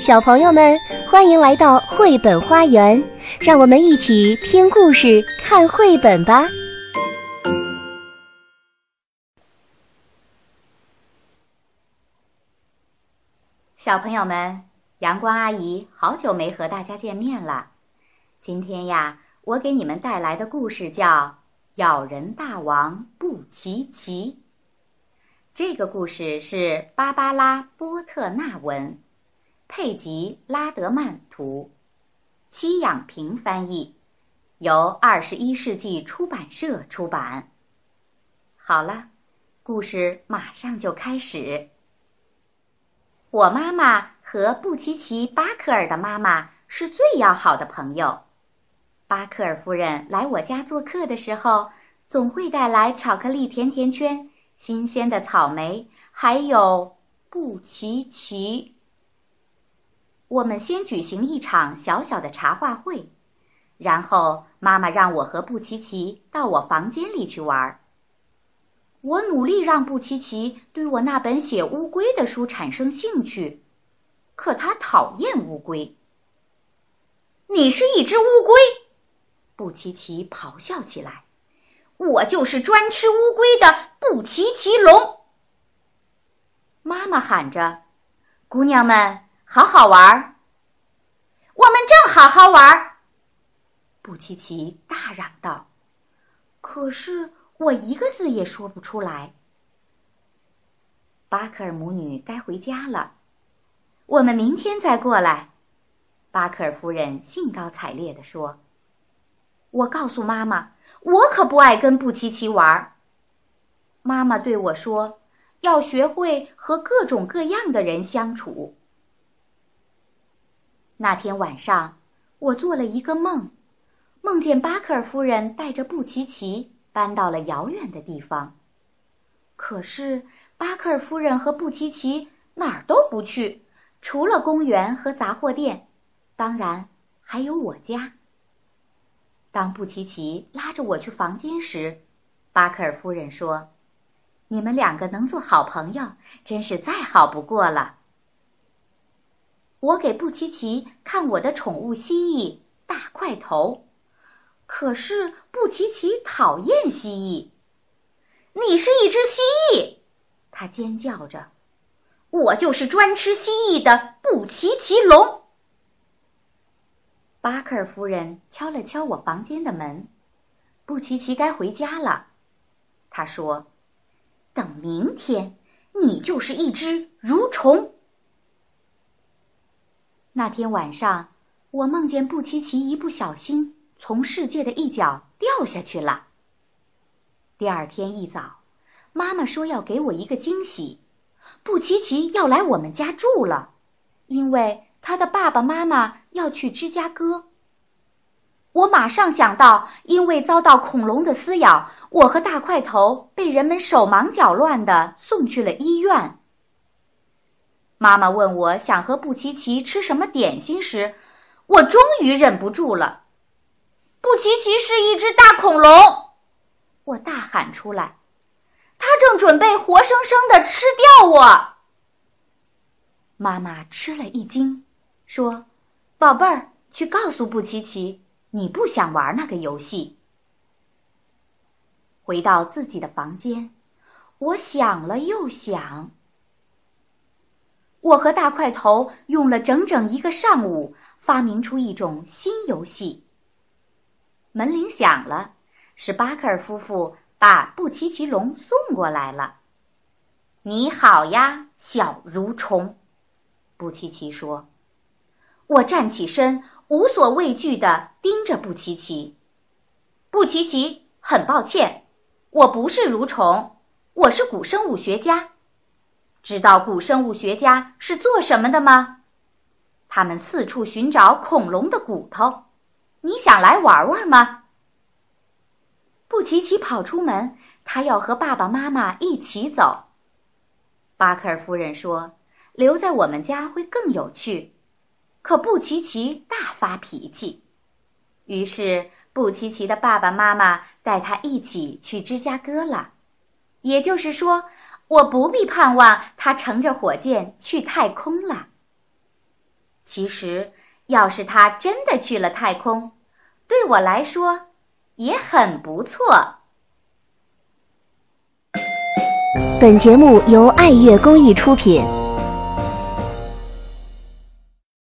小朋友们，欢迎来到绘本花园，让我们一起听故事、看绘本吧。小朋友们，阳光阿姨好久没和大家见面了。今天呀，我给你们带来的故事叫《咬人大王布奇奇》。这个故事是芭芭拉·波特纳文。佩吉·拉德曼图，戚养平翻译，由二十一世纪出版社出版。好了，故事马上就开始。我妈妈和布奇奇·巴克尔的妈妈是最要好的朋友。巴克尔夫人来我家做客的时候，总会带来巧克力甜甜圈、新鲜的草莓，还有布奇奇。我们先举行一场小小的茶话会，然后妈妈让我和布奇奇到我房间里去玩。我努力让布奇奇对我那本写乌龟的书产生兴趣，可他讨厌乌龟。你是一只乌龟，布奇奇咆哮起来。我就是专吃乌龟的布奇奇龙。妈妈喊着：“姑娘们！”好好玩儿，我们正好好玩儿。布奇奇大嚷道：“可是我一个字也说不出来。”巴克尔母女该回家了，我们明天再过来。”巴克尔夫人兴高采烈地说。“我告诉妈妈，我可不爱跟布奇奇玩儿。”妈妈对我说：“要学会和各种各样的人相处。”那天晚上，我做了一个梦，梦见巴克尔夫人带着布奇奇搬到了遥远的地方。可是巴克尔夫人和布奇奇哪儿都不去，除了公园和杂货店，当然还有我家。当布奇奇拉着我去房间时，巴克尔夫人说：“你们两个能做好朋友，真是再好不过了。”我给布奇奇看我的宠物蜥蜴大块头，可是布奇奇讨厌蜥蜴。你是一只蜥蜴，他尖叫着。我就是专吃蜥蜴的布奇奇龙。巴克尔夫人敲了敲我房间的门，布奇奇该回家了。他说：“等明天，你就是一只蠕虫。”那天晚上，我梦见布奇奇一不小心从世界的一角掉下去了。第二天一早，妈妈说要给我一个惊喜，布奇奇要来我们家住了，因为他的爸爸妈妈要去芝加哥。我马上想到，因为遭到恐龙的撕咬，我和大块头被人们手忙脚乱地送去了医院。妈妈问我想和布奇奇吃什么点心时，我终于忍不住了。布奇奇是一只大恐龙，我大喊出来，他正准备活生生的吃掉我。妈妈吃了一惊，说：“宝贝儿，去告诉布奇奇，你不想玩那个游戏。”回到自己的房间，我想了又想。我和大块头用了整整一个上午，发明出一种新游戏。门铃响了，是巴克尔夫妇把布奇奇龙送过来了。你好呀，小蠕虫，布奇奇说。我站起身，无所畏惧地盯着布奇奇。布奇奇，很抱歉，我不是蠕虫，我是古生物学家。知道古生物学家是做什么的吗？他们四处寻找恐龙的骨头。你想来玩玩吗？布奇奇跑出门，他要和爸爸妈妈一起走。巴克尔夫人说：“留在我们家会更有趣。”可布奇奇大发脾气，于是布奇奇的爸爸妈妈带他一起去芝加哥了。也就是说。我不必盼望他乘着火箭去太空了。其实，要是他真的去了太空，对我来说也很不错。本节目由爱乐公益出品。